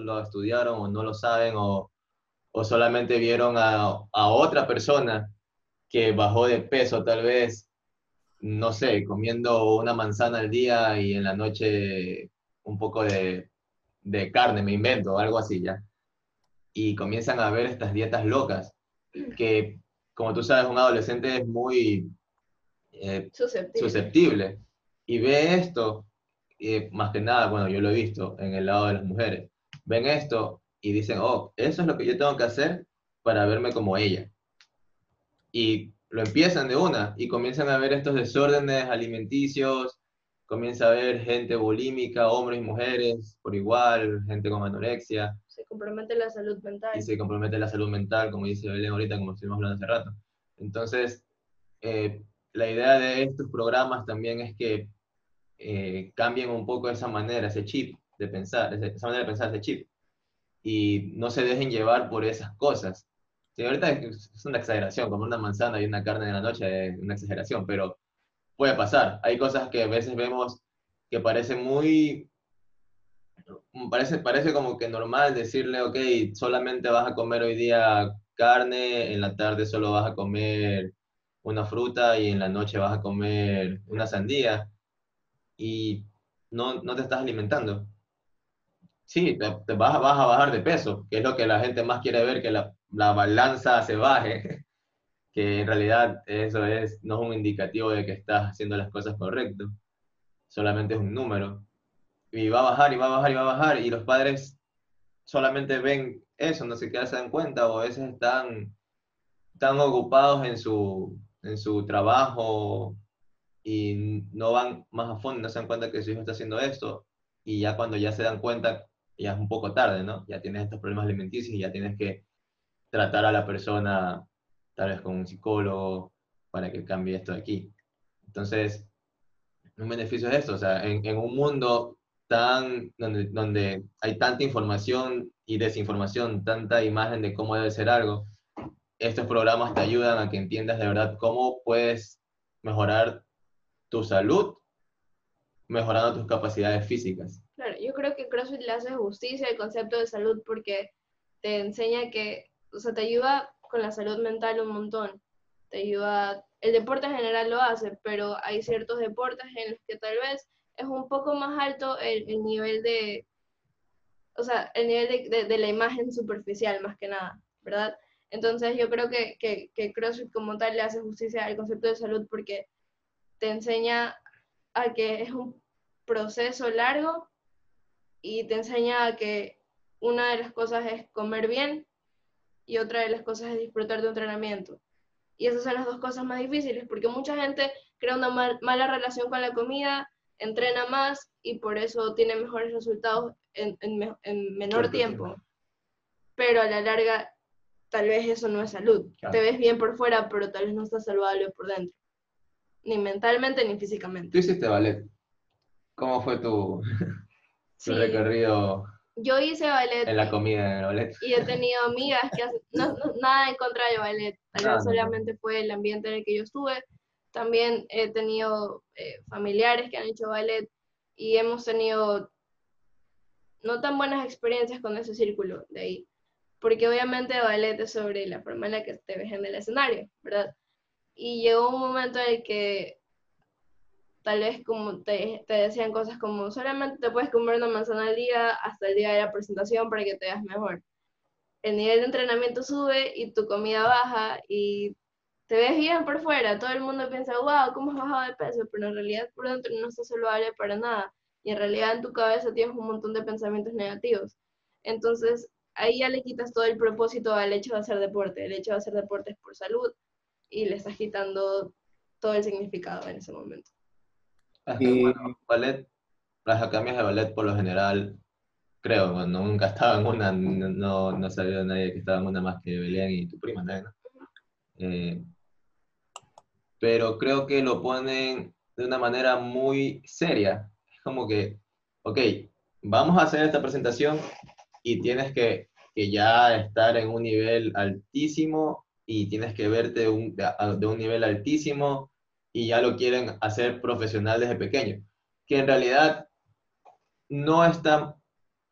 lo estudiaron o no lo saben o, o solamente vieron a, a otra persona que bajó de peso tal vez, no sé, comiendo una manzana al día y en la noche un poco de, de carne, me invento, algo así ya. Y comienzan a ver estas dietas locas, que como tú sabes, un adolescente es muy eh, Susceptible. susceptible y ve esto, eh, más que nada, bueno, yo lo he visto en el lado de las mujeres, ven esto y dicen, oh, eso es lo que yo tengo que hacer para verme como ella. Y lo empiezan de una y comienzan a ver estos desórdenes alimenticios, comienza a ver gente bulímica, hombres y mujeres por igual, gente con anorexia, Se compromete la salud mental. y se compromete la salud mental, como dice Belén ahorita, como estuvimos hablando hace rato. Entonces, eh, la idea de estos programas también es que eh, cambien un poco esa manera, ese chip de pensar, esa manera de pensar, ese chip, y no se dejen llevar por esas cosas. Sí, ahorita es una exageración, como una manzana y una carne en la noche es una exageración, pero puede pasar. Hay cosas que a veces vemos que parecen muy parece, parece como que normal decirle, ok, solamente vas a comer hoy día carne, en la tarde solo vas a comer una fruta y en la noche vas a comer una sandía y no, no te estás alimentando. Sí, te, vas, a- bajar de peso, que es lo que la gente más quiere ver, que la, la balanza se baje, que en realidad eso es, no es un indicativo de que estás haciendo las cosas correcto, solamente es un número. Y va a bajar y va a bajar y va a bajar y los padres solamente ven eso, no qué se dan cuenta o a veces están, están ocupados en su, en su trabajo y no van más a fondo, no se dan cuenta que su hijo está haciendo esto y ya cuando ya se dan cuenta ya es un poco tarde, ¿no? Ya tienes estos problemas alimenticios y ya tienes que tratar a la persona tal vez con un psicólogo para que cambie esto de aquí. Entonces, un beneficio es esto, o sea, en, en un mundo tan, donde, donde hay tanta información y desinformación, tanta imagen de cómo debe ser algo, estos programas te ayudan a que entiendas de verdad cómo puedes mejorar tu salud, mejorando tus capacidades físicas. Creo que CrossFit le hace justicia al concepto de salud porque te enseña que, o sea, te ayuda con la salud mental un montón. Te ayuda, el deporte en general lo hace, pero hay ciertos deportes en los que tal vez es un poco más alto el, el nivel de, o sea, el nivel de, de- de la imagen superficial más que nada, ¿verdad? Entonces yo creo que, que, que CrossFit como tal le hace justicia al concepto de salud porque te enseña a que es un proceso largo y te enseña a que una de las cosas es comer bien y otra de las cosas es disfrutar de un entrenamiento. Y esas son las dos cosas más difíciles, porque mucha gente crea una mal- mala relación con la comida, entrena más y por eso tiene mejores resultados en, en me- en menor tiempo. tiempo. Pero a la larga, tal vez eso no es salud. Claro. Te ves bien por fuera, pero tal vez no estás saludable por dentro. Ni mentalmente ni físicamente. Tú hiciste ballet. ¿Cómo fue tu Sí, recorrido yo hice ballet en la comida el ballet? y he tenido amigas que hacen, no, no- nada en contra de ballet, tal Ah, no. solamente fue el ambiente en el que yo estuve. También he tenido eh, familiares que han hecho ballet y hemos tenido no tan buenas experiencias con ese círculo de ahí, porque obviamente ballet es sobre la forma en la que te ves en el escenario, ¿verdad? Y llegó un momento en el que tal vez como te, te decían cosas como solamente te puedes comer una manzana al día hasta el día de la presentación para que te veas mejor. El nivel de entrenamiento sube y tu comida baja y te ves bien por fuera. Todo el mundo piensa, wow, ¿cómo has bajado de peso? Pero en realidad por dentro no estás saludable para nada. Y en realidad en tu cabeza tienes un montón de pensamientos negativos. Entonces ahí ya le quitas todo el propósito al hecho de hacer deporte. El hecho de hacer deporte es por salud y le estás quitando todo el significado en ese momento. Que, Y- bueno, ballet, las academias de ballet por lo general, creo, bueno, nunca estaba en una, no, no, sabía de nadie que estaba en una más que Belén y tu prima, ¿no? Eh, pero creo que lo ponen de una manera muy seria. Es como que, ok, vamos a hacer esta presentación y tienes que, que ya estar en un nivel altísimo y tienes que verte un- de, a- de un nivel altísimo y ya lo quieren hacer profesional desde pequeño. Que en realidad no está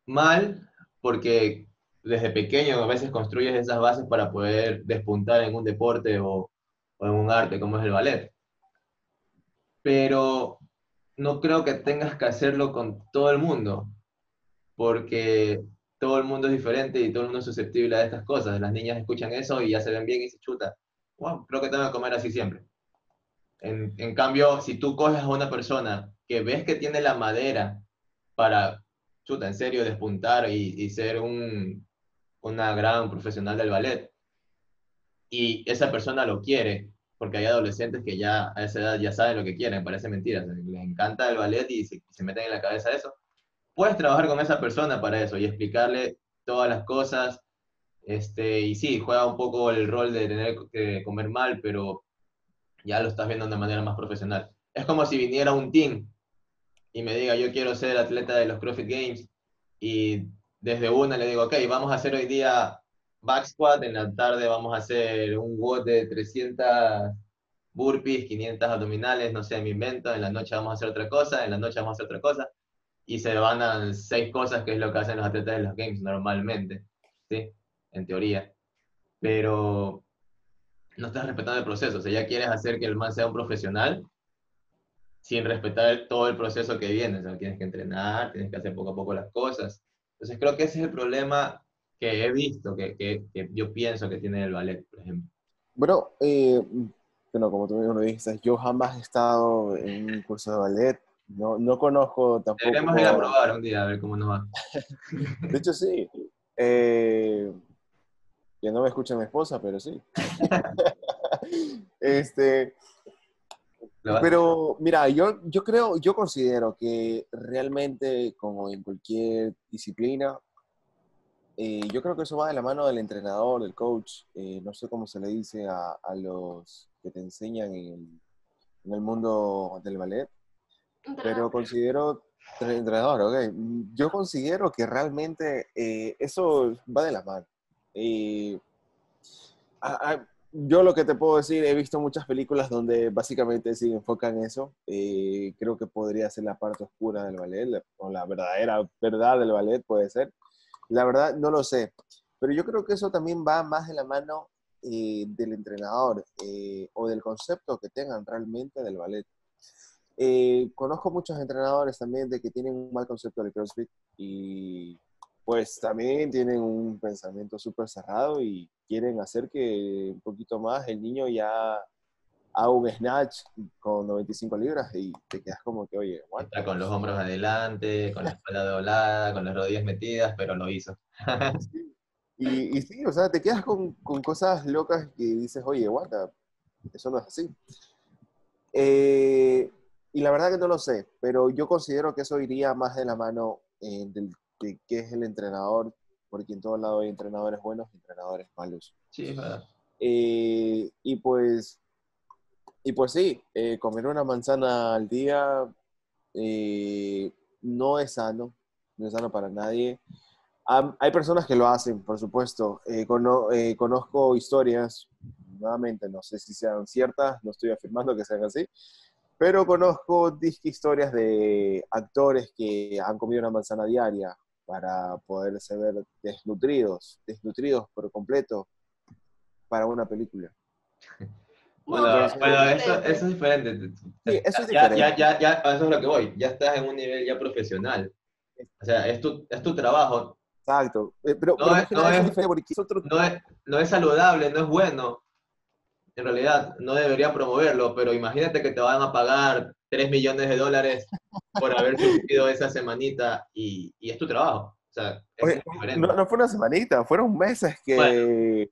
mal porque desde pequeño a veces construyes esas bases para poder despuntar en un deporte o, o en un arte como es el ballet. Pero no creo que tengas que hacerlo con todo el mundo, porque todo el mundo es diferente y todo el mundo es susceptible a estas cosas. Las niñas escuchan eso y ya se ven bien y se chuta. Wow, creo que tengo que comer así siempre. En, en, cambio, si tú coges a una persona que ves que tiene la madera para, chuta, en serio, despuntar y, y ser un, una gran profesional del ballet, y esa persona lo quiere, porque hay adolescentes que ya a esa edad ya saben lo que quieren, parece mentira, les encanta el ballet y se, se meten en la cabeza eso, puedes trabajar con esa persona para eso y explicarle todas las cosas, este, y sí, juega un poco el rol de tener que comer mal, pero ya lo estás viendo de manera más profesional. Es como si viniera un team y me diga, yo quiero ser atleta de los CrossFit Games, y desde una le digo, ok, vamos a hacer hoy día back squat, en la tarde vamos a hacer un WOD de 300 burpees, 500 abdominales, no sé, me invento, en la noche vamos a hacer otra cosa, en la noche vamos a hacer otra cosa, y se van a seis cosas, que es lo que hacen los atletas de los games normalmente, ¿sí? En teoría. Pero no estás respetando el proceso, o sea, ya quieres hacer que el man sea un profesional sin respetar todo el proceso que viene, o sea, tienes que entrenar, tienes que hacer poco a poco las cosas. Entonces creo que ese es el problema que he visto, que, que, que yo pienso que tiene el ballet, por ejemplo. Bueno, eh, bueno como tú mismo lo dijiste, yo jamás he estado en un curso de ballet, no, no conozco tampoco... Deberíamos ir a probar un día, a ver cómo nos va. de hecho, sí. Eh, que no me escucha mi esposa, pero sí. este, pero mira, yo, yo creo, yo considero que realmente, como en cualquier disciplina, eh, yo creo que eso va de la mano del entrenador, del coach, eh, no sé cómo se le dice a, a los que te enseñan en el, en el, mundo del ballet, pero considero, entrenador, ok, yo considero que realmente eh, eso va de la mano. A, a, yo lo que te puedo decir, he visto muchas películas donde básicamente sí enfocan eso. Eh, creo que podría ser la parte oscura del ballet, o la verdadera verdad del ballet puede ser. La verdad, no lo sé. Pero yo creo que eso también va más de la mano eh, del entrenador eh, o del concepto que tengan realmente del ballet. Eh, conozco muchos entrenadores también de que tienen un mal concepto del CrossFit y pues también tienen un pensamiento súper cerrado y quieren hacer que un poquito más el niño ya haga un snatch con 95 libras y te quedas como que, oye, Está con los hombros adelante, con la espalda doblada, con las rodillas metidas, pero lo hizo. y, y, sí, o sea, te quedas con, con, cosas locas que dices, oye, guarda, eso no es así. Eh, y la verdad que no lo sé, pero yo considero que eso iría más de la mano eh, del que, que, es el entrenador, porque en todos lados hay entrenadores buenos y entrenadores malos. Sí, es verdad. Eh, y pues, y pues sí, eh, comer una manzana al día eh, no es sano, no es sano para nadie. Um, hay personas que lo hacen, por supuesto. Eh, cono conozco historias, nuevamente, no sé si sean ciertas, no estoy afirmando que sean así, pero conozco historias de actores que han comido una manzana diaria para poderse ver desnutridos, desnutridos por completo para una película. Bueno, Entonces, bueno eso, eso, es diferente. Sí, eso es diferente. Ya, ya, ya, eso es lo que voy. Ya estás en un nivel ya profesional. O sea, es tu, es tu trabajo. Exacto. Eh, Pero, no, pero es, no, es, es otro... no, es, no es saludable, no es bueno. En realidad, no deberían promoverlo, pero imagínate que te van a pagar 3 millones de dólares por haber sufrido esa semanita y, y, es tu trabajo. O sea, es Oye, no, no, fue una semanita, fueron meses que... Bueno,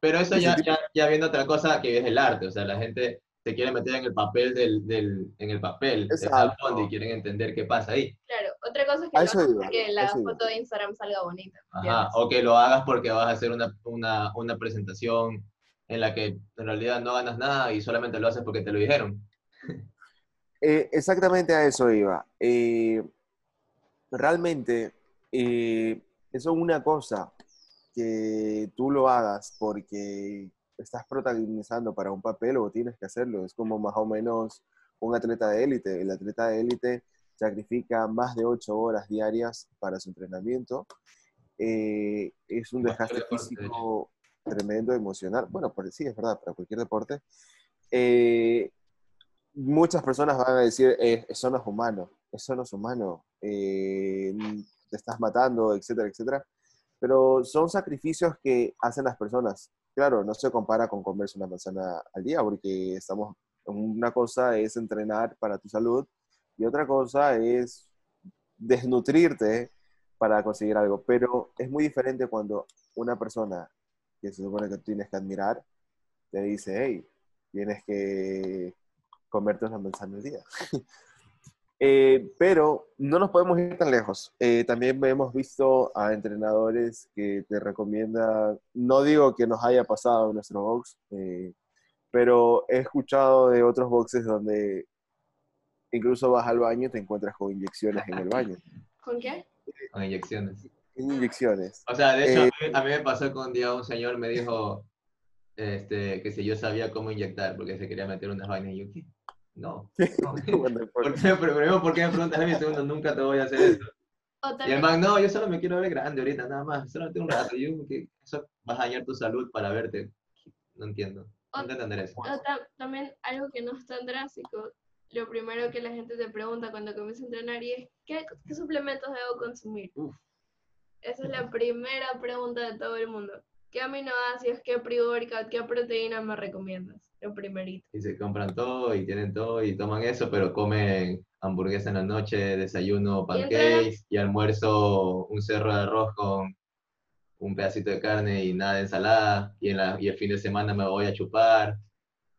pero eso ya, ya, ya, viendo otra cosa que es el arte, o sea, la gente se quiere meter en el papel del, del en el papel Exacto. del y quieren entender qué pasa ahí. Claro, otra cosa es que, eso no iba, que la eso foto de Instagram salga bonita. Ajá, o que lo hagas porque vas a hacer una, una, una presentación en la que en realidad no ganas nada y solamente lo haces porque te lo dijeron. Eh, exactamente a eso iba. Eh, realmente, eh, eso es una cosa que tú lo hagas porque estás protagonizando para un papel o tienes que hacerlo. Es como más o menos un atleta de élite. El atleta de élite sacrifica más de ocho horas diarias para su entrenamiento. eh, es un desgaste físico tremendo, emocional. Bueno, por- sí, es verdad, para cualquier deporte. Eh, muchas personas van a decir, eh, eso no es humano, eso no es humano, eh, te estás matando, etcétera, etcétera. Pero son sacrificios que hacen las personas. Claro, no se compara con comerse una manzana al día, porque estamos, una cosa es entrenar para tu salud y otra cosa es desnutrirte para conseguir algo. Pero es muy diferente cuando una persona que se supone que tienes que admirar te dice, hey, tienes que comerte una manzana al día. Eh, pero no nos podemos ir tan lejos. Eh, también hemos visto a entrenadores que te recomiendan, no digo que nos haya pasado en nuestro box, eh, pero he escuchado de otros boxes donde incluso vas al baño y te encuentras con inyecciones en el baño. ¿Con qué? Con inyecciones. Inyecciones. O sea, de hecho, Eh, a, mí, a mí me pasó que un día un señor me dijo este, que si yo sabía cómo inyectar, porque se quería meter unas vainas. Y yo, ¿qué? No. no. Bueno, ¿Por qué, primero, ¿por qué me preguntas a mí? Segundo, nunca te voy a hacer eso. Y el man, no, yo solo me quiero ver grande ahorita, nada más. Solamente un rato. Yo, ¿qué? Eso vas a dañar tu salud para verte. No entiendo. Nunca entenderé eso. o también algo que no es tan drástico, lo primero que la gente te pregunta cuando comienza a entrenar y es, ¿qué, qué suplementos debo consumir? Uf. Esa es la primera pregunta de todo el mundo. ¿Qué aminoácidos, qué pre-workout, qué proteína me recomiendas? Lo primerito. Y se compran todo y tienen todo y toman eso, pero comen hamburguesa en la noche, desayuno pancakes y almuerzo un cerro de arroz con un pedacito de carne y nada de ensalada. Y, en la, y el fin de semana me voy a chupar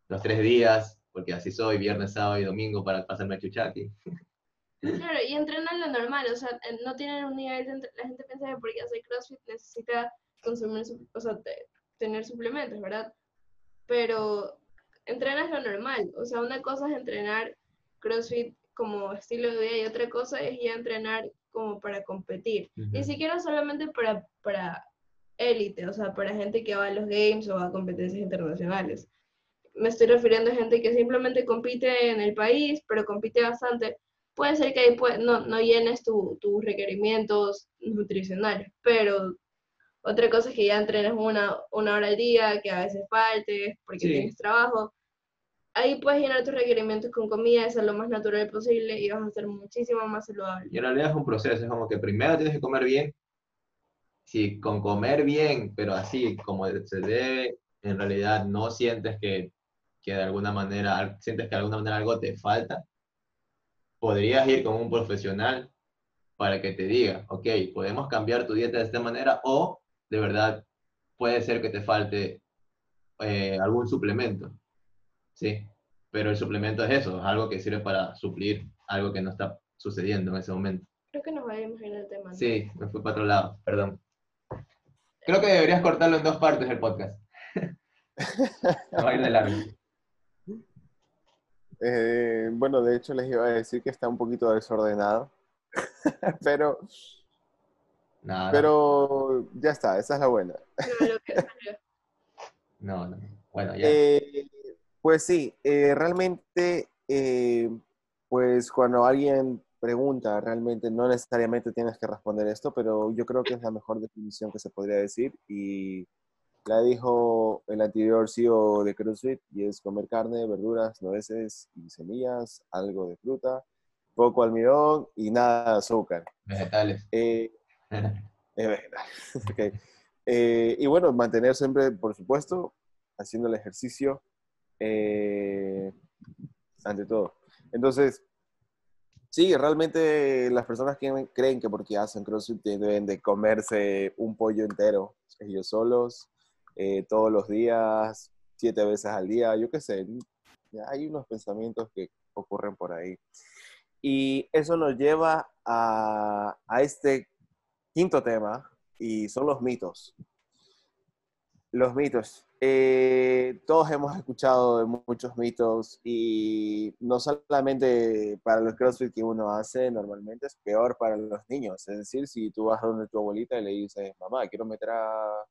los tres días, porque así soy, viernes, sábado y domingo para pasarme a chuchaki. Claro, y entrenan lo normal, o sea, eh, no tienen un nivel de... La gente piensa que porque hace CrossFit necesita consumir, su- o sea, te- tener suplementos, ¿verdad? Pero entrenas lo normal, o sea, una cosa es entrenar CrossFit como estilo de vida y otra cosa es ya entrenar como para competir. Ni Ujú. siquiera solamente para, para élite, o sea, para gente que va a los games o a competencias internacionales. Me estoy refiriendo a gente que simplemente compite en el país, pero compite bastante. Puede ser que ahí pue- no, no llenes tu- tus requerimientos nutricionales, pero otra cosa es que ya entrenes una, una hora al día, que a veces faltes porque Sí. tienes trabajo. Ahí puedes llenar tus requerimientos con comida, ser lo más natural posible y vas a ser muchísimo más saludable. Y en realidad es un proceso, es como que primero tienes que comer bien. Si con comer bien, pero así como se debe, en realidad no sientes que, que de alguna manera, sientes que de alguna manera algo te falta, podrías ir con un profesional para que te diga, ok, podemos cambiar tu dieta de esta manera o de verdad puede ser que te falte eh, algún suplemento. Sí, pero el suplemento es eso, es algo que sirve para suplir algo que no está sucediendo en ese momento. Creo que nos vayamos a ir al tema. ¿no? Sí, me fui para otro lado, perdón. Creo que deberías cortarlo en dos partes el podcast. Me va a ir de largo. eh, bueno, de hecho les iba a decir que está un poquito desordenado, pero, Nada, pero ya está, esa es la buena. No, lo que salió. no, no. Bueno, ya. Eh, pues sí, eh, realmente, eh, pues cuando alguien pregunta, realmente no necesariamente tienes que responder esto, pero yo creo que es la mejor definición que se podría decir y la dijo el anterior CEO de CrossFit y es comer carne, verduras, nueces y semillas, algo de fruta, poco almidón y nada de azúcar. Vegetales. Eh, es verdad. Ok. Eh, y bueno, mantener siempre, por supuesto, haciendo el ejercicio eh, ante todo. Entonces, sí, realmente las personas que creen que porque hacen CrossFit deben de comerse un pollo entero ellos solos, eh, todos los días, siete veces al día, yo qué sé. Hay unos pensamientos que ocurren por ahí. Y eso nos lleva a, a este quinto tema y son los mitos. Los mitos. Eh, todos hemos escuchado de muchos mitos y no solamente para los CrossFit que uno hace normalmente, es peor para los niños. Es decir, si tú vas donde tu abuelita y le dices, mamá, quiero meter a...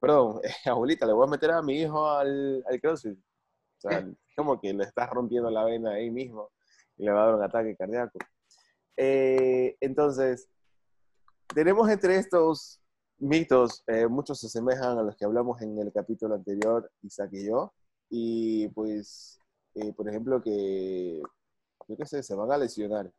Perdón, abuelita, le voy a meter a mi hijo al, al CrossFit. O sea, como que le estás rompiendo la vena ahí mismo y le va a dar un ataque cardíaco. Eh, entonces, tenemos entre estos mitos, eh, muchos se asemejan a los que hablamos en el capítulo anterior, Isaac y yo. Y pues, eh, por ejemplo, que, yo qué sé, se van a lesionar.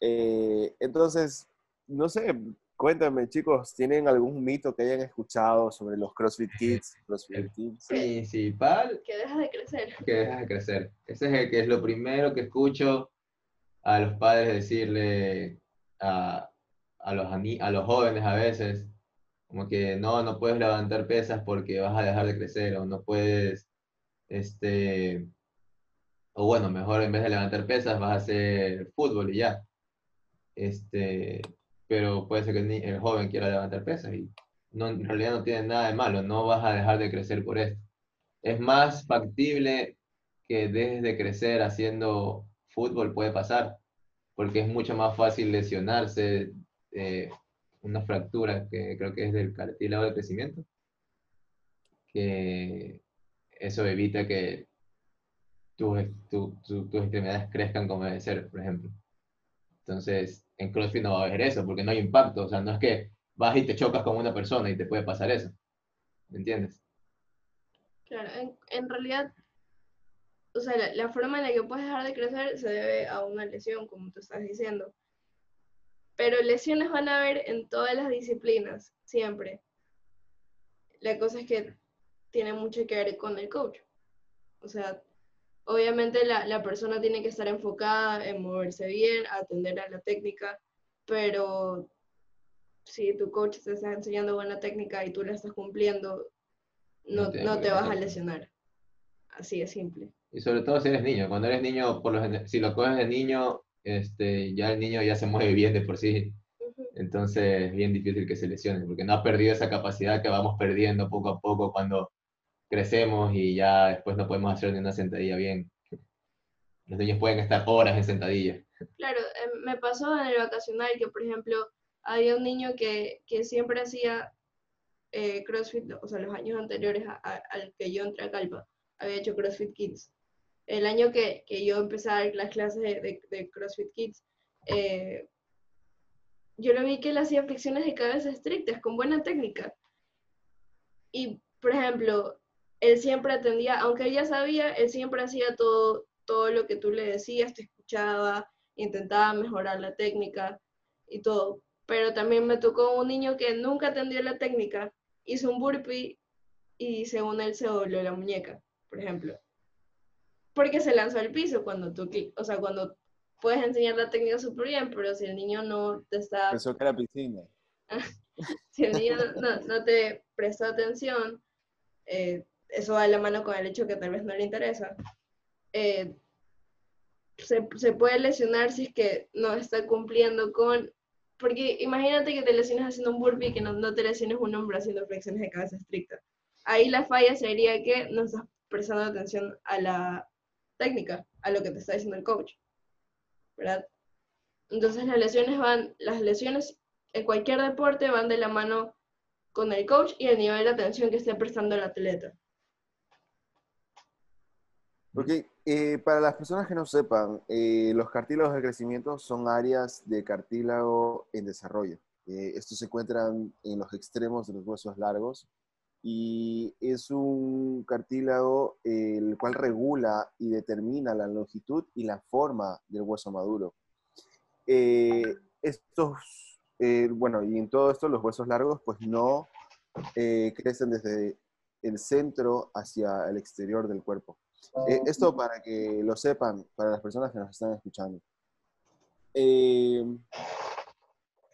Eh, entonces, no sé, cuéntame, chicos, ¿tienen algún mito que hayan escuchado sobre los CrossFit Kids? CrossFit Kids? Principal. Que dejas de crecer. Que dejas de crecer. Ese es el que es lo primero que escucho a los padres decirle a, a los, a los jóvenes a veces, como que no, no puedes levantar pesas porque vas a dejar de crecer, o no puedes, este, o bueno, mejor en vez de levantar pesas vas a hacer fútbol y ya. Este, pero puede ser que el, joven quiera levantar pesas y no, en realidad no tiene nada de malo, no vas a dejar de crecer por esto. Es más factible que dejes de crecer haciendo fútbol, puede pasar, porque es mucho más fácil lesionarse, eh, una fractura que creo que es del cartílago de crecimiento, que eso evita que tus, tus extremidades crezcan como debe ser, por ejemplo. Entonces, en CrossFit no va a haber eso, porque no hay impacto, o sea, no es que vas y te chocas con una persona y te puede pasar eso, ¿me entiendes? Claro, en, en realidad, o sea, la, la, forma en la que puedes dejar de crecer se debe a una lesión, como tú estás diciendo. Pero lesiones van a haber en todas las disciplinas, siempre. La cosa es que tiene mucho que ver con el coach. O sea, obviamente la, la persona tiene que estar enfocada en moverse bien, atender a la técnica, pero si tu coach te está enseñando buena técnica y tú la estás cumpliendo, no, no te, vas a lesionar. Así de simple. Y sobre todo si eres niño. Cuando eres niño, por lo, si lo coges de niño, este, ya el niño ya se mueve bien de por sí. Entonces es bien difícil que se lesione, porque no ha perdido esa capacidad que vamos perdiendo poco a poco cuando crecemos y ya después no podemos hacer ni una sentadilla bien. Los niños pueden estar horas en sentadilla. Claro, em, me pasó en el vacacional que, por ejemplo, había un niño que, que siempre hacía eh, CrossFit, o sea, los años anteriores al que yo entré a Calpa, había hecho CrossFit Kids el año que, que, yo empecé a dar las clases de, CrossFit Kids, eh, yo lo vi que él hacía flexiones de cabeza estrictas, con buena técnica. Y, por ejemplo, él siempre atendía, aunque él ya sabía, él siempre hacía todo, todo lo que tú le decías, te escuchaba, intentaba mejorar la técnica y todo. Pero también me tocó un niño que nunca atendió la técnica, hizo un burpee y según él se dobló la muñeca, por ejemplo porque se lanzó al piso cuando tú, o sea, cuando puedes enseñar la técnica súper bien, pero si el niño no te está... Pensó que era piscina. si el niño no, no, te presta atención, eh, eso va de la mano con el hecho que tal vez no le interesa. Eh, se, se, puede lesionar si es que no está cumpliendo con... Porque imagínate que te lesiones haciendo un burpee y que no, no te lesiones un hombro haciendo flexiones de cabeza estricta. Ahí la falla sería que no estás prestando atención a la, técnica, a lo que te está diciendo el coach. ¿Verdad? Entonces las lesiones van, las lesiones en cualquier deporte van de la mano con el coach y el nivel de atención que esté prestando el atleta. Ok, eh, para las personas que no sepan, eh, los cartílagos de crecimiento son áreas de cartílago en desarrollo. Eh, estos se encuentran en los extremos de los huesos largos y es un cartílago el cual regula y determina la longitud y la forma del hueso maduro. Eh, estos, eh, bueno, y en todo esto los huesos largos pues no eh, crecen desde el centro hacia el exterior del cuerpo. esto para que lo sepan, para las personas que nos están escuchando.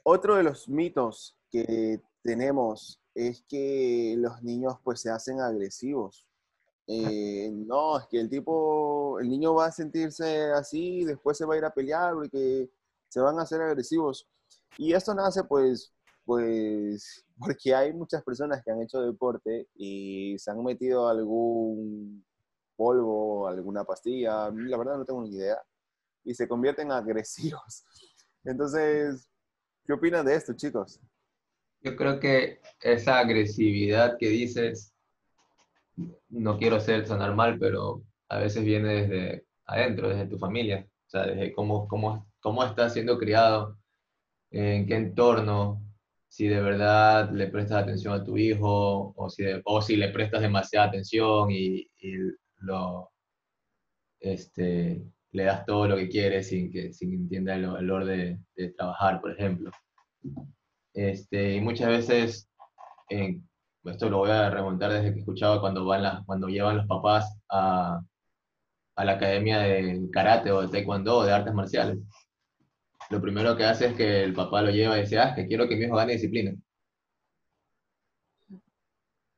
otro de los mitos que tenemos es que los niños pues se hacen agresivos. Eh, no, es que el tipo, el niño va a sentirse así, después se va a ir a pelear porque se van a hacer agresivos. Y esto nace pues, pues, porque hay muchas personas que han hecho deporte y se han metido algún polvo, alguna pastilla, la verdad no tengo ni idea, y se convierten en agresivos. Entonces, ¿qué opinan de esto, chicos? Yo creo que esa agresividad que dices, no quiero ser sonar mal, pero a veces viene desde adentro, desde tu familia, o sea, desde cómo, cómo, cómo estás siendo criado, en qué entorno, si de verdad le prestas atención a tu hijo o si, o si le prestas demasiada atención y, lo, este, le das todo lo que quieres sin que sin entienda el valor de, trabajar, por ejemplo. Este, y muchas veces, esto lo voy a remontar desde que escuchaba cuando, van cuando llevan los papás a, a la academia de karate o de taekwondo o de artes marciales lo primero que hace es que el papá lo lleva y dice, ah, que quiero que mi hijo gane disciplina.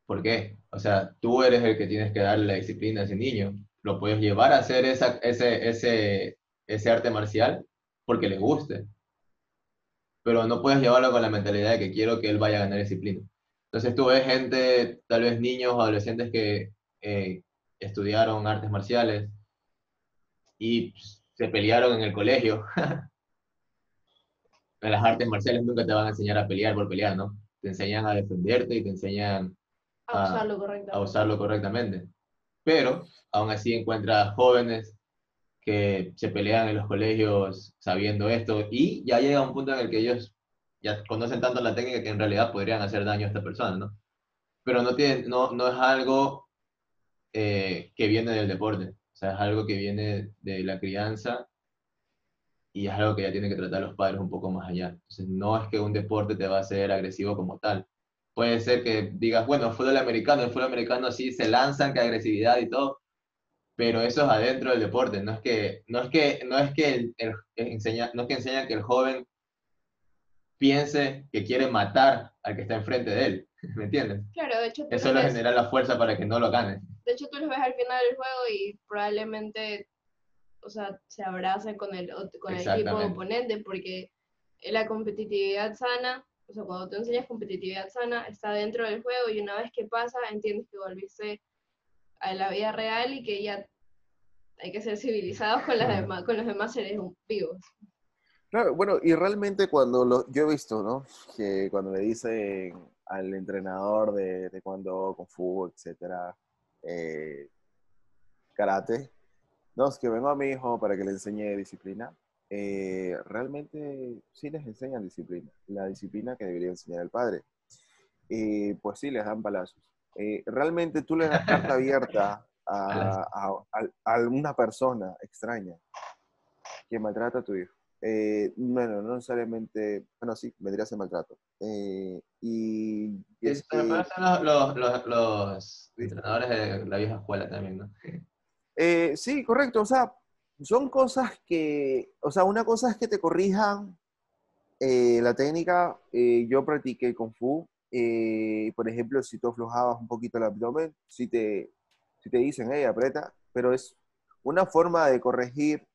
¿Por qué? O sea, tú eres el que tienes que darle la disciplina a ese niño. Lo puedes llevar a hacer esa, ese, ese, ese arte marcial porque le guste. Pero no puedes llevarlo con la mentalidad de que quiero que él vaya a ganar disciplina. Entonces tú ves gente, tal vez niños o adolescentes que eh, estudiaron artes marciales y se pelearon en el colegio en las artes marciales nunca te van a enseñar a pelear por pelear, ¿no? Te enseñan a defenderte y te enseñan a, usarlo, correctamente. a usarlo correctamente. Pero aún así encuentras jóvenes que se pelean en los colegios sabiendo esto y ya llega un punto en el que ellos ya conocen tanto la técnica que en realidad podrían hacer daño a esta persona, ¿no? Pero no, tiene, no, no es algo eh, que viene del deporte, o sea, es algo que viene de la crianza y es algo que ya tienen que tratar los padres un poco más allá. Entonces, no es que un deporte te va a hacer agresivo como tal. Puede ser que digas, bueno, fútbol americano, el fútbol americano sí se lanzan, que agresividad y todo, pero eso es adentro del deporte, no es que, no es que, no es que, el, enseña, no es que enseña que el joven piense que quiere matar al que está enfrente de él, ¿me entiendes? Claro, de hecho... Eso le genera la fuerza para que no lo gane. De hecho, tú lo ves al final del juego y probablemente o sea, se abraza con el, con el equipo oponente, porque la competitividad sana, o sea, cuando tú enseñas competitividad sana, está dentro del juego y una vez que pasa, entiendes que volviste a la vida real y que ya hay que ser civilizados con, las demás, con los demás seres vivos. Claro, bueno, y realmente cuando lo, yo he visto, ¿no? Que cuando le dicen al entrenador de, de cuando con fútbol, etcétera, eh, karate, no, es que vengo a mi hijo para que le enseñe disciplina. Eh, realmente sí les enseñan disciplina, la disciplina que debería enseñar el padre. Eh, pues sí, les dan palazos. Eh, realmente tú le das carta abierta a, a, una persona extraña que maltrata a tu hijo. bueno, no necesariamente, bueno, sí, vendría a ser maltrato. y, y es que, los, los, los, los entrenadores de la vieja escuela también, ¿no? Eh, sí, correcto. O sea, son cosas que, o sea, una cosa es que te corrijan eh, la técnica. Eh, yo practiqué Kung Fu. Por ejemplo, si tú aflojabas un poquito el abdomen, si te, si te dicen, hey, aprieta, pero es una forma de corregir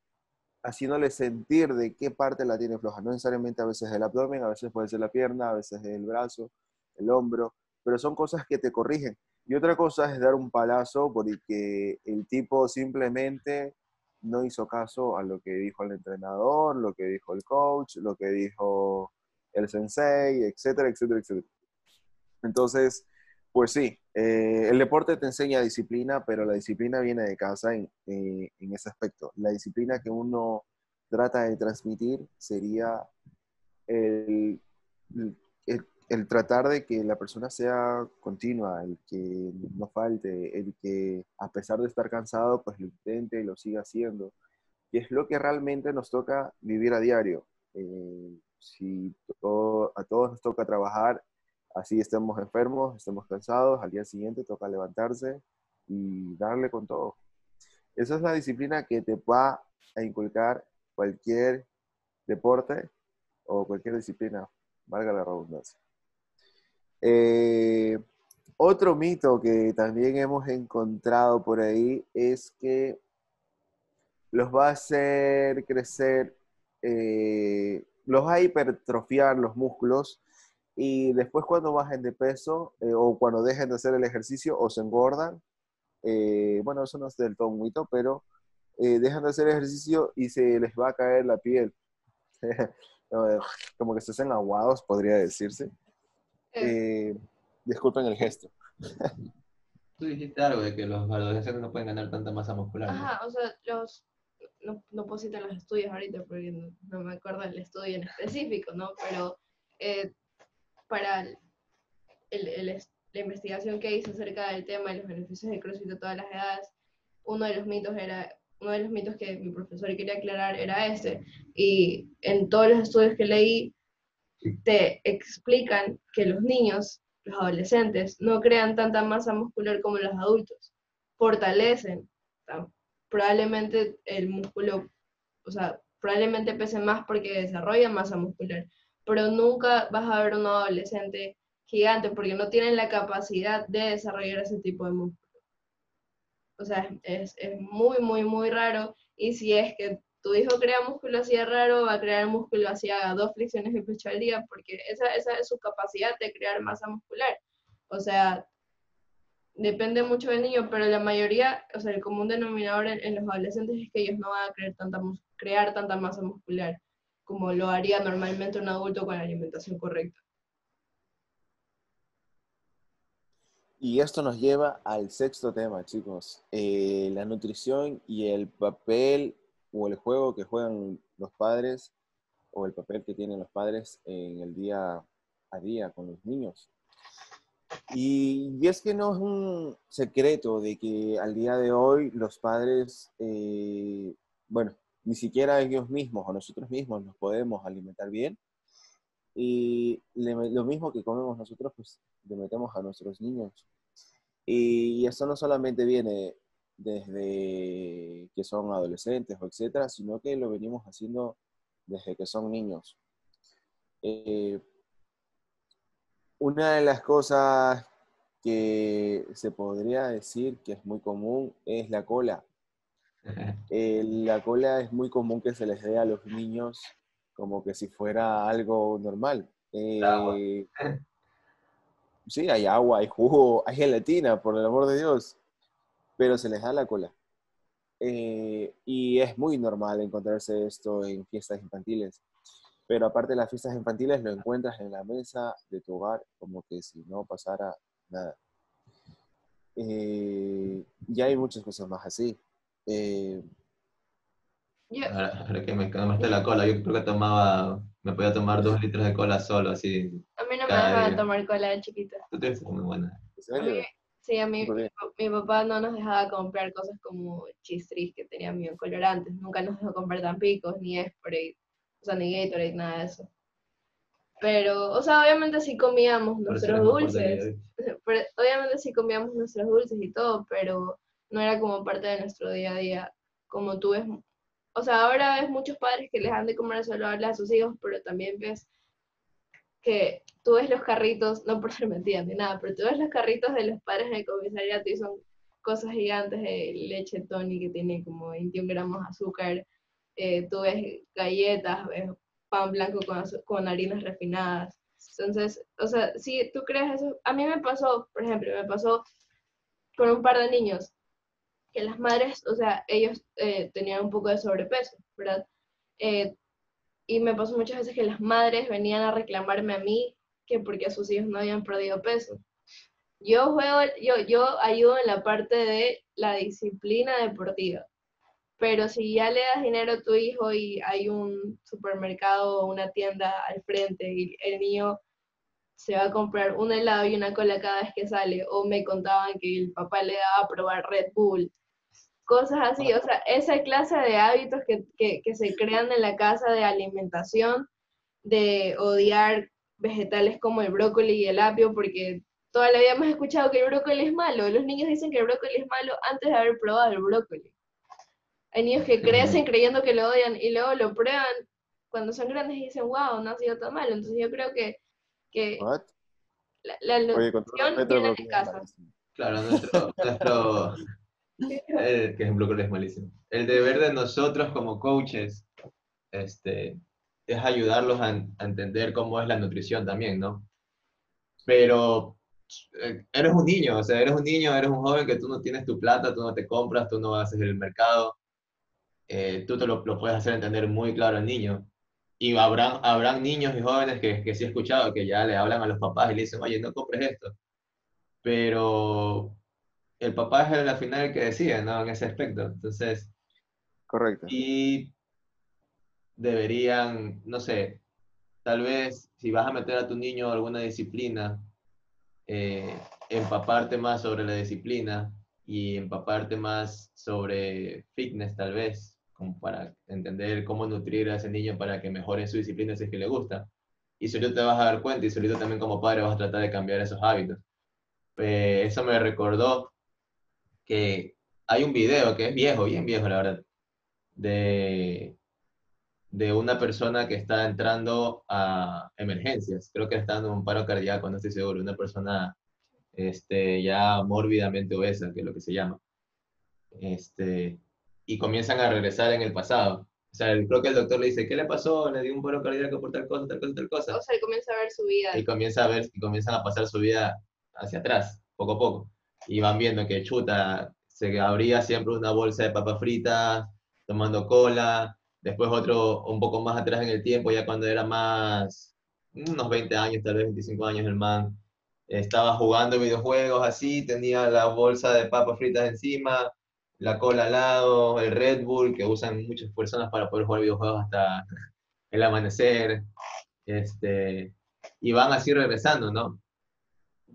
haciéndole sentir de qué parte la tiene floja. No necesariamente a veces el abdomen, a veces puede ser la pierna, a veces el brazo, el hombro, pero son cosas que te corrigen. Y otra cosa es dar un palazo porque el tipo simplemente no hizo caso a lo que dijo el entrenador, lo que dijo el coach, lo que dijo el sensei, etcétera, etcétera, etcétera. Entonces, pues sí, eh, el deporte te enseña disciplina, pero la disciplina viene de casa en, eh, ese aspecto. La disciplina que uno trata de transmitir sería el, el, el tratar de que la persona sea continua, el que no falte, el que a pesar de estar cansado, pues lo intente y lo siga haciendo. Y es lo que realmente nos toca vivir a diario. Eh, si a todos nos toca trabajar, así estemos enfermos, estemos cansados, al día siguiente toca levantarse y darle con todo. Esa es la disciplina que te va a inculcar cualquier deporte o cualquier disciplina, valga la redundancia. Eh, otro mito que también hemos encontrado por ahí es que los va a hacer crecer, eh, los va a hipertrofiar los músculos y después cuando bajen de peso eh, o cuando dejen de hacer el ejercicio o se engordan, bueno, eso no es del todo un mito, pero dejan de hacer ejercicio y se les va a caer la piel. Como que se hacen aguados, podría decirse. Eh, disculpen el gesto. Tú dijiste algo de que los adolescentes no pueden ganar tanta masa muscular. Ajá, o sea, los, no, no puedo citar los estudios ahorita porque no, me acuerdo del estudio en específico, ¿no? Pero eh, para la investigación que hice acerca del tema de los beneficios del CrossFit a todas las edades, uno de los mitos era, uno de los mitos que mi profesor quería aclarar era este. Y en todos los estudios que leí, te explican que los niños, los adolescentes, no crean tanta masa muscular como los adultos. Fortalecen. probablemente el músculo, o sea, probablemente pese más porque desarrollan masa muscular, pero nunca vas a ver un adolescente gigante porque no tienen la capacidad de desarrollar ese tipo de músculo. O sea, es, es muy, muy, muy raro. Y si es que tu hijo crea músculo así de raro, va a crear músculo así a dos flexiones de pecho al día, porque esa, esa es su capacidad de crear masa muscular. O sea, depende mucho del niño, pero la mayoría, o sea, el común denominador en, los adolescentes es que ellos no van a crear tanta, crear tanta masa muscular como lo haría normalmente un adulto con la alimentación correcta. Y esto nos lleva al sexto tema, chicos. Eh, la nutrición y el papel o el juego que juegan los padres o el papel que tienen los padres en el día a día con los niños. Y, es que no es un secreto de que al día de hoy los padres, eh, bueno, ni siquiera ellos mismos o nosotros mismos nos podemos alimentar bien. Y lo mismo que comemos nosotros, pues le metemos a nuestros niños. Y eso no solamente viene desde que son adolescentes o etcétera, sino que lo venimos haciendo desde que son niños. Eh, una de las cosas que se podría decir que es muy común es la cola. Eh, la cola es muy común que se les dé a los niños como que si fuera algo normal. Eh, sí, hay agua, hay jugo, hay gelatina, por el amor de Dios, pero se les da la cola. Eh, y es muy normal encontrarse esto en fiestas infantiles. Pero aparte de las fiestas infantiles, lo encuentras en la mesa de tu hogar como que si no pasara nada. Eh, y hay muchas cosas más así. Eh, Yo, Ahora, ahora que me calmaste la cola, yo creo que tomaba, me podía tomar dos litros de cola solo, así. a mí no me dejaban tomar cola de chiquita. Tú tienes muy buena. sí, a mí, mi papá no nos dejaba comprar cosas como chistris que tenían biocolorantes. Nunca nos dejó comprar tampicos, ni Sprite, o sea, ni Gatorade, nada de eso. Pero, o sea, obviamente sí comíamos nuestros dulces. pero obviamente sí comíamos nuestros dulces y todo, pero no era como parte de nuestro día a día, como tú ves. O sea, ahora ves muchos padres que les dan de comer saludable a sus hijos, pero también ves que tú ves los carritos, no por ser mentira ni nada, pero tú ves los carritos de los padres en el comisariato y son cosas gigantes de leche Tony que tiene como 21 gramos de azúcar. Eh, tú ves galletas, ves pan blanco con, con harinas refinadas. Entonces, o sea, si tú crees eso, a mí me pasó, por ejemplo, me pasó con un par de niños, que las madres, o sea, ellos eh, tenían un poco de sobrepeso, ¿verdad? Eh, y me pasó muchas veces que las madres venían a reclamarme a mí que porque sus hijos no habían perdido peso. Yo juego, yo, yo ayudo en la parte de la disciplina deportiva, pero si ya le das dinero a tu hijo y hay un supermercado o una tienda al frente y el niño se va a comprar un helado y una cola cada vez que sale, o me contaban que el papá le daba a probar Red Bull, cosas así, o sea, esa clase de hábitos que, que, que se crean en la casa de alimentación, de odiar vegetales como el brócoli y el apio, porque toda la vida hemos escuchado que el brócoli es malo, los niños dicen que el brócoli es malo antes de haber probado el brócoli. Hay niños que crecen creyendo que lo odian y luego lo prueban cuando son grandes y dicen, wow, no ha sido tan malo. Entonces yo creo que, que What? la, la Oye, nutrición viene de casa. Claro, nuestro, nuestro el, que es un brócoli es malísimo. El deber de nosotros como coaches este, es ayudarlos a, a entender cómo es la nutrición también, ¿no? Pero eh, eres un niño, o sea, eres un niño, eres un joven que tú no tienes tu plata, tú no te compras, tú no haces el mercado, eh, tú te lo, lo puedes hacer entender muy claro al niño. Y habrán, habrán niños y jóvenes que, que sí he escuchado que ya le hablan a los papás y le dicen, oye, no compres esto. Pero el papá es el, al final el que decide, ¿no? En ese aspecto. Entonces, Correcto. y deberían, no sé, tal vez si vas a meter a tu niño a alguna disciplina, eh, empaparte más sobre la disciplina y empaparte más sobre fitness tal vez, como para entender cómo nutrir a ese niño para que mejore su disciplina si es que le gusta. Y solito te vas a dar cuenta y solito también como padre vas a tratar de cambiar esos hábitos. Eh, eso me recordó que hay un video que es viejo, bien viejo la verdad, de, de una persona que está entrando a emergencias. Creo que está dando un paro cardíaco, no estoy seguro. Una persona este, ya mórbidamente obesa, que es lo que se llama. Este, y comienzan a regresar en el pasado. O sea, creo que el doctor le dice, ¿qué le pasó? Le dio un paro cardíaco por tal cosa, tal cosa, tal cosa. O sea, él comienza a ver su vida. Y comienza a ver, y comienzan a pasar su vida hacia atrás, poco a poco. Y van viendo que chuta, se abría siempre una bolsa de papas fritas, tomando cola, después otro un poco más atrás en el tiempo, ya cuando era más, unos 20 años, tal vez 25 años el man, estaba jugando videojuegos así, tenía la bolsa de papas fritas encima, la cola al lado, el Red Bull, que usan muchas personas para poder jugar videojuegos hasta el amanecer, este, y van así regresando, ¿no?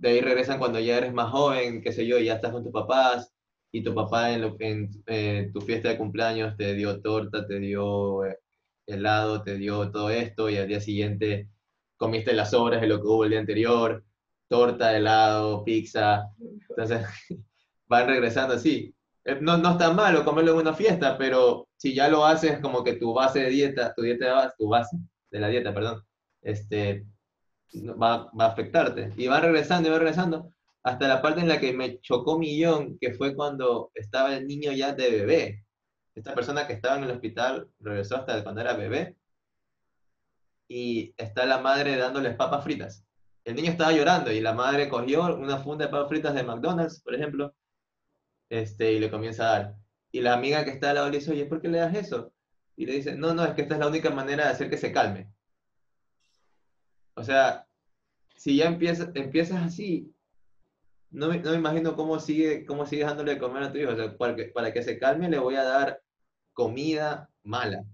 De ahí regresan cuando ya eres más joven, qué sé yo, ya estás con tus papás, y tu papá en, en eh, tu fiesta de cumpleaños te dio torta, te dio eh, helado, te dio todo esto, y al día siguiente comiste las sobras de lo que hubo el día anterior, torta, helado, pizza. Entonces, van regresando así. Eh, no, no está malo comerlo en una fiesta, pero si ya lo haces como que tu base de dieta, tu dieta, tu base de la dieta, perdón, este, va, va a afectarte. Y van regresando y van regresando hasta la parte en la que me chocó millón, que fue cuando estaba el niño ya de bebé. Esta persona que estaba en el hospital regresó hasta cuando era bebé y está la madre dándoles papas fritas. El niño estaba llorando y la madre cogió una funda de papas fritas de McDonald's, por ejemplo, este, y le comienza a dar. Y la amiga que está al lado le dice, oye, ¿por qué le das eso? Y le dice, no, no, es que esta es la única manera de hacer que se calme. O sea, si ya empiezas, empiezas así, no me, no me imagino cómo sigue, cómo sigue dándole de comer a tu hijo. O sea, para, que, para que se calme le voy a dar comida mala.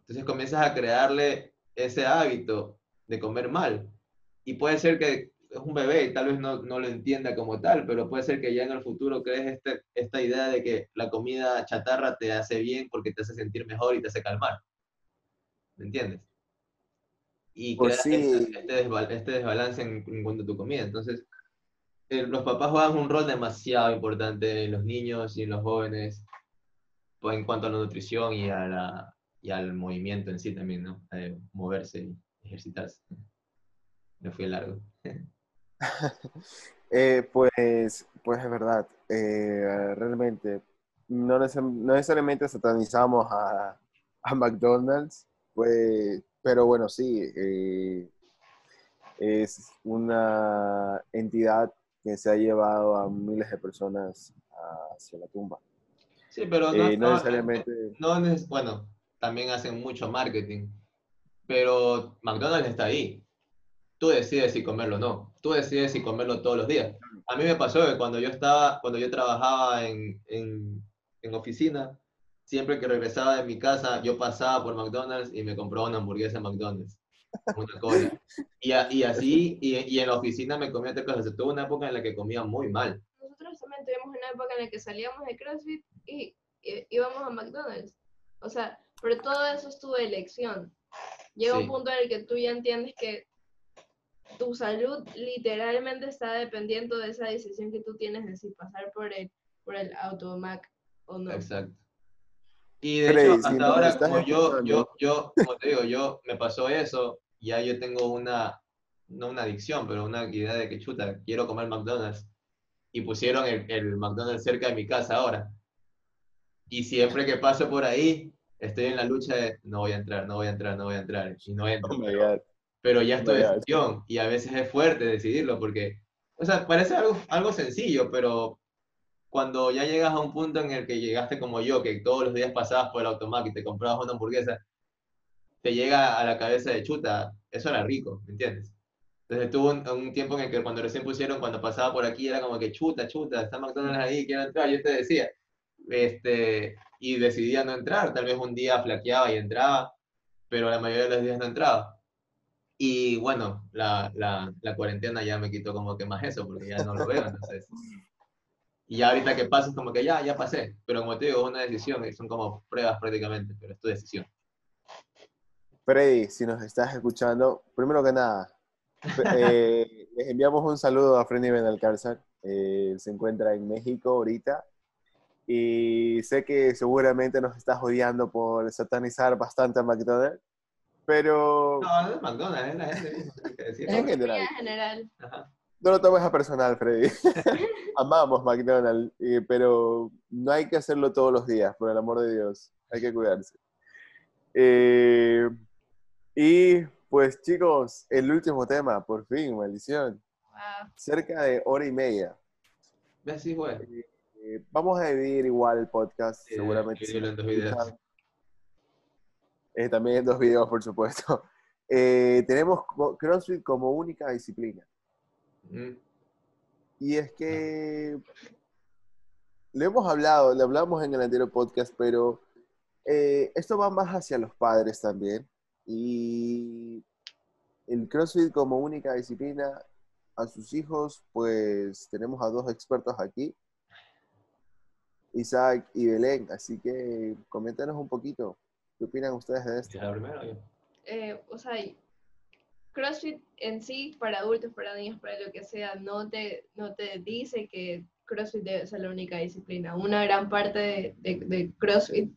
Entonces comienzas a crearle ese hábito de comer mal. Y puede ser que es un bebé y tal vez no, no, lo entienda como tal, pero puede ser que ya en el futuro crees este, esta idea de que la comida chatarra te hace bien porque te hace sentir mejor y te hace calmar. ¿Me entiendes? Y pues sí. este, este, este, desbalance en, en cuanto a tu comida. Entonces, eh, los papás juegan un rol demasiado importante en los niños y en los jóvenes pues, en cuanto a la nutrición y, a la, y al movimiento en sí también, ¿no? moverse y ejercitarse. Me fui largo. eh, pues, pues es verdad. Eh, realmente, no, no, necesariamente satanizamos a, a McDonald's, pues, pero bueno, sí, eh, es una entidad que se ha llevado a miles de personas hacia la tumba. Sí, pero no, eh, no, necesariamente... No, bueno, también hacen mucho marketing, pero McDonald's está ahí. Tú decides si comerlo o no. Tú decides si comerlo todos los días. A mí me pasó que cuando yo estaba, cuando yo trabajaba en, en, en oficina, siempre que regresaba de mi casa, yo pasaba por McDonald's y me compraba una hamburguesa en McDonald's una cola. Y, y así, y, y, en la oficina me comía otra cosa. Tuve una época en la que comía muy mal. Nosotros también tuvimos una época en la que salíamos de CrossFit y, íbamos a McDonald's. O sea, pero todo eso es tu elección. Llega un punto en el que tú ya entiendes que tu salud literalmente está dependiendo de esa decisión que tú tienes de si pasar por el, por el automac o no. Exacto. Y de hecho, hasta ahora, como yo, yo, yo, como te digo, yo me pasó eso, ya yo tengo una, no una adicción, pero una idea de que chuta, quiero comer McDonald's. Y pusieron el, el McDonald's cerca de mi casa ahora. Y siempre que paso por ahí, estoy en la lucha de no voy a entrar, no voy a entrar, no voy a entrar. Y no entro. Oh pero, ya estoy oh decisión. Y a veces es fuerte decidirlo porque, o sea, parece algo, algo sencillo, pero cuando ya llegas a un punto en el que llegaste como yo, que todos los días pasabas por el automático y te comprabas una hamburguesa, te llega a la cabeza de chuta, eso era rico, ¿me entiendes? Entonces tuvo un, tiempo en el que cuando recién pusieron, cuando pasaba por aquí, era como que chuta, chuta, está McDonald's ahí, quiero entrar, yo te decía, este, y decidía no entrar, tal vez un día flaqueaba y entraba, pero la mayoría de los días no entraba. Y bueno, la, la, la cuarentena ya me quitó como que más eso, porque ya no lo veo, entonces. Y ya ahorita que pasa es como que ya, ya pasé. Pero como te digo, es una decisión, y son como pruebas prácticamente, pero es tu decisión. Freddy, si nos estás escuchando, primero que nada, eh, les enviamos un saludo a Freddy Benalcázar. Eh, se encuentra en México ahorita. Y sé que seguramente nos estás odiando por satanizar bastante a McDonald's. Pero. No, no es McDonald's, es la gente. En general. En general. Ajá. No lo tomes a personal, Freddy. Amamos McDonald's, eh, pero no hay que hacerlo todos los días, por el amor de Dios. Hay que cuidarse. Eh, y pues chicos, el último tema, por fin, maldición. Wow. Cerca de hora y media. ¿Ves? Sí, güey. Eh, vamos a dividir igual el podcast, seguramente. dividirlo en dos si videos. Eh, también en dos videos, por supuesto. Eh, tenemos CrossFit como única disciplina. Mm, Y es que lo hemos hablado, lo hablamos en el anterior podcast, pero eh, esto va más hacia los padres también. Y el CrossFit como única disciplina a sus hijos, pues tenemos a dos expertos aquí, Isaac y Belén. Así que coméntanos un poquito. ¿Qué opinan ustedes de esto? ¿Quieres hablar primero? Yo. Eh, o sea, CrossFit en sí, para adultos, para niños, para lo que sea, no te, no te dice que CrossFit debe ser la única disciplina. Una gran parte de, CrossFit,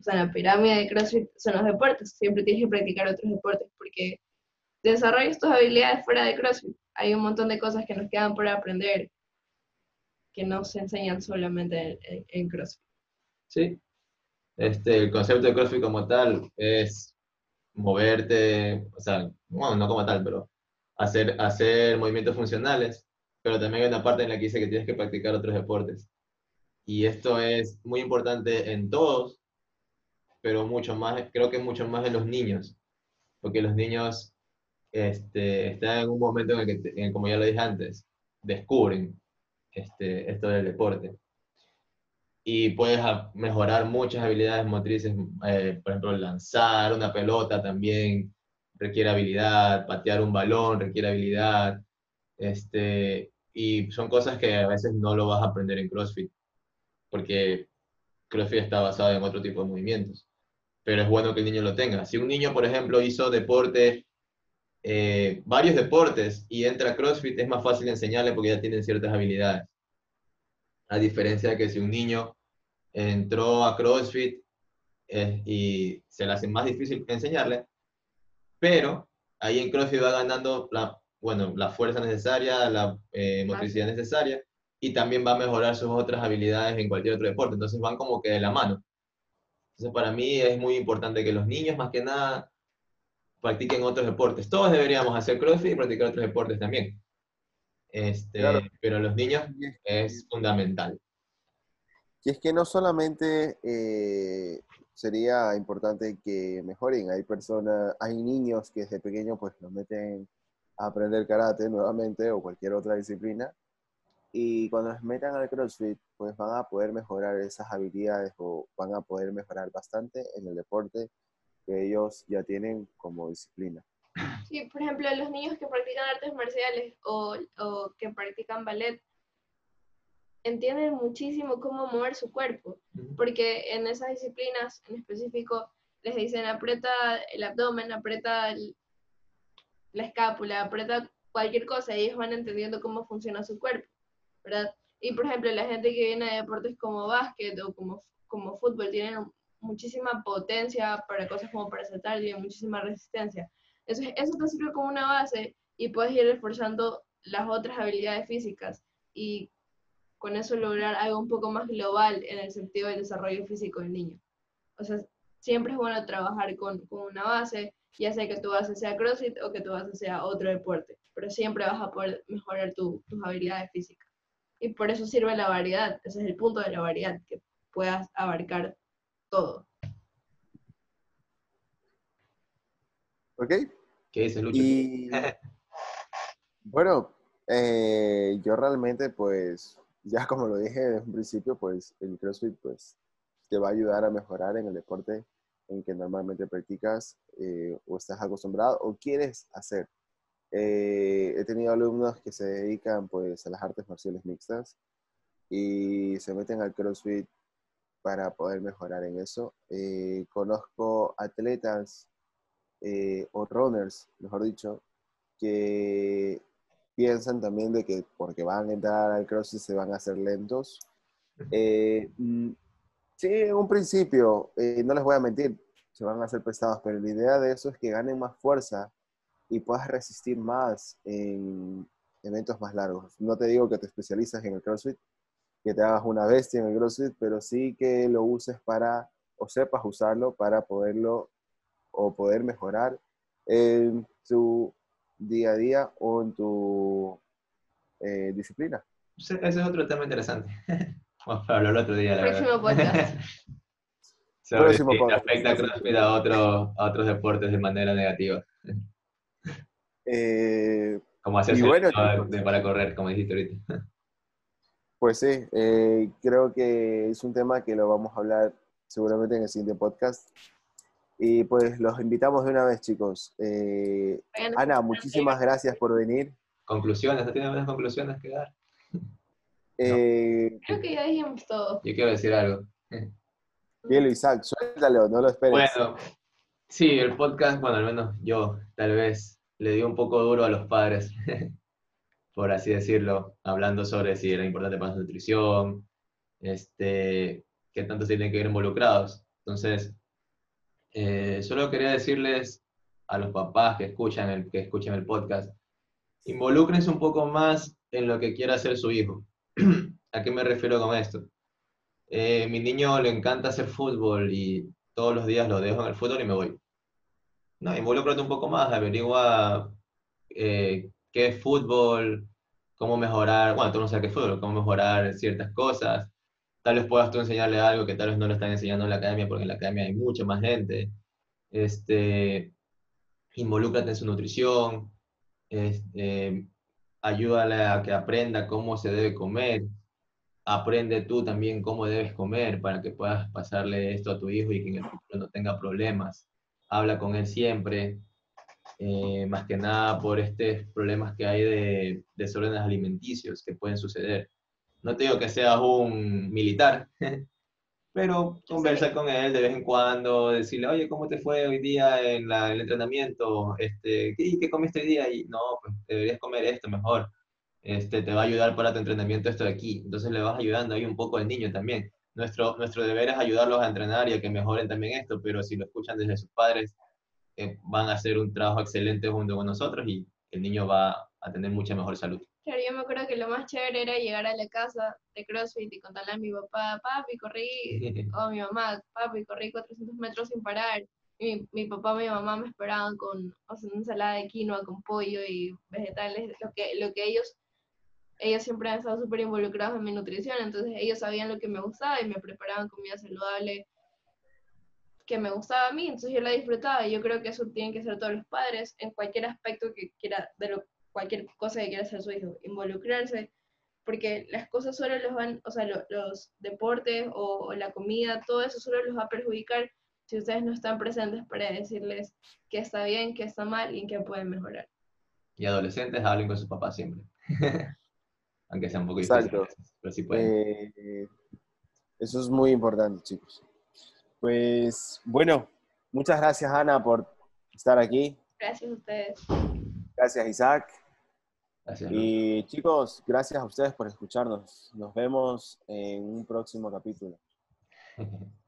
o sea, la pirámide de CrossFit son los deportes. Siempre tienes que practicar otros deportes porque desarrollas tus habilidades fuera de CrossFit. Hay un montón de cosas que nos quedan por aprender que no se enseñan solamente en, en- en CrossFit. Sí. Este, el concepto de CrossFit como tal es moverte, o sea, bueno, no como tal, pero hacer, hacer movimientos funcionales, pero también hay una parte en la que dice que tienes que practicar otros deportes. Y esto es muy importante en todos, pero mucho más, creo que mucho más en los niños, porque los niños este, están en un momento en el que, como ya lo dije antes, descubren este, esto del deporte y puedes mejorar muchas habilidades motrices, eh, por ejemplo, lanzar una pelota también requiere habilidad, patear un balón requiere habilidad, este, y son cosas que a veces no lo vas a aprender en CrossFit, porque CrossFit está basado en otro tipo de movimientos, pero es bueno que el niño lo tenga. Si un niño, por ejemplo, hizo deporte, eh, varios deportes y entra a CrossFit, es más fácil enseñarle porque ya tienen ciertas habilidades. A diferencia de que si un niño entró a CrossFit eh, y se le hace más difícil enseñarle, pero ahí en CrossFit va ganando la, bueno, la fuerza necesaria, la eh, motricidad necesaria y también va a mejorar sus otras habilidades en cualquier otro deporte. Entonces van como que de la mano. Entonces para mí es muy importante que los niños más que nada practiquen otros deportes. Todos deberíamos hacer CrossFit y practicar otros deportes también. Este, Claro. Pero los niños es fundamental. Y es que no solamente eh, sería importante que mejoren, hay personas, hay niños que desde pequeños pues los meten a aprender karate nuevamente o cualquier otra disciplina y cuando los metan al CrossFit pues van a poder mejorar esas habilidades o van a poder mejorar bastante en el deporte que ellos ya tienen como disciplina. Por ejemplo, los niños que practican artes marciales o, o que practican ballet entienden muchísimo cómo mover su cuerpo, porque en esas disciplinas en específico les dicen aprieta el abdomen, aprieta el- la escápula, aprieta cualquier cosa, y ellos van entendiendo cómo funciona su cuerpo, ¿verdad? Y por ejemplo, la gente que viene de deportes como básquet o como, como fútbol tienen muchísima potencia para cosas como para saltar, tienen muchísima resistencia. Entonces, eso te sirve como una base y puedes ir reforzando las otras habilidades físicas y con eso lograr algo un poco más global en el sentido del desarrollo físico del niño. O sea, siempre es bueno trabajar con, con una base, ya sea que tu base sea CrossFit o que tu base sea otro deporte, pero siempre vas a poder mejorar tu- tus habilidades físicas. Y por eso sirve la variedad, ese es el punto de la variedad, que puedas abarcar todo. ¿Ok? ¿Qué dice Lucho? Y bueno, eh, yo realmente, pues, ya como lo dije desde un principio, pues el CrossFit, pues, te va a ayudar a mejorar en el deporte en que normalmente practicas eh, o estás acostumbrado o quieres hacer. Eh, he tenido alumnos que se dedican pues a las artes marciales mixtas y se meten al CrossFit para poder mejorar en eso. Eh, conozco atletas o runners, mejor dicho, que piensan también de que porque van a entrar al CrossFit se van a hacer lentos. Mm, sí, en un principio, no les voy a mentir, se van a hacer pesados, pero la idea de eso es que ganen más fuerza y puedas resistir más en eventos más largos. No te digo que te especializas en el CrossFit, que te hagas una bestia en el CrossFit, pero sí que lo uses para, o sepas usarlo para poderlo o poder mejorar en tu día a día o en tu eh, disciplina. Ese es otro tema interesante. Vamos a hablarlo otro día, la Próximo podcast. sobre afecta CrossFit a, a otros deportes de manera negativa. Eh, como hacerse bueno, para correr, como dijiste ahorita. Pues sí, eh, creo que es un tema que lo vamos a hablar seguramente en el siguiente podcast. Y pues los invitamos de una vez, chicos. Eh, Ana, muchísimas gracias por venir. Conclusiones, ¿no tienes más conclusiones que dar? Creo que ya dijimos todo. Yo quiero decir algo. Bien, Isaac, suéltalo, no lo esperes. Bueno, sí, el podcast, bueno, al menos yo tal vez le dio un poco duro a los padres, por así decirlo, hablando sobre si era importante para su nutrición, este, qué tanto se tienen que ver involucrados. Entonces, eh, solo quería decirles a los papás que escuchan el, que escuchan el podcast, involúcrense un poco más en lo que quiera hacer su hijo. ¿A qué me refiero con esto? Eh, mi niño le encanta hacer fútbol y todos los días lo dejo en el fútbol y me voy. No, involúcrate un poco más, averigua eh, qué es fútbol, cómo mejorar, bueno, tú no sabes qué es fútbol, cómo mejorar ciertas cosas. Tal vez puedas tú enseñarle algo que tal vez no le están enseñando en la academia, porque en la academia hay mucha más gente. Este, involúcrate en su nutrición, este, ayúdale a que aprenda cómo se debe comer, aprende tú también cómo debes comer para que puedas pasarle esto a tu hijo y que en el futuro no tenga problemas. Habla con él siempre, eh, más que nada por estos problemas que hay de desórdenes alimenticios que pueden suceder. No te digo que seas un militar, pero conversa con él de vez en cuando, decirle, oye, ¿cómo te fue hoy día en, el entrenamiento? Este, ¿qué, ¿Qué comiste hoy día? Y no, pues deberías comer esto mejor este, te va a ayudar para tu entrenamiento esto de aquí. Entonces le vas ayudando ahí un poco al niño también. Nuestro, nuestro deber es ayudarlos a entrenar y a que mejoren también esto, pero si lo escuchan desde sus padres, eh, van a hacer un trabajo excelente junto con nosotros y el niño va a tener mucha mejor salud. Claro, yo me acuerdo que lo más chévere era llegar a la casa de CrossFit y contarle a mi papá, papi, corrí, o a mi mamá, papi, corrí 400 metros sin parar. Mi, mi, papá y mi mamá me esperaban con o sea, una ensalada de quinoa con pollo y vegetales, lo que, lo que ellos ellos siempre han estado súper involucrados en mi nutrición, entonces ellos sabían lo que me gustaba y me preparaban comida saludable que me gustaba a mí, entonces yo la disfrutaba y yo creo que eso tienen que hacer todos los padres en cualquier aspecto que quiera, de lo, cualquier cosa que quiera hacer su hijo, involucrarse, porque las cosas solo los van, o sea, los deportes o, o la comida, todo eso solo los va a perjudicar si ustedes no están presentes para decirles que está bien, que está mal y que pueden mejorar. Y adolescentes hablen con sus papás siempre. aunque sea un poco difícil, pero sí pueden. Eh, eso es muy importante, chicos. Pues bueno, muchas gracias Ana por estar aquí. Gracias a ustedes. Gracias Isaac. Gracias. Y chicos, gracias a ustedes por escucharnos. Nos vemos en un próximo capítulo.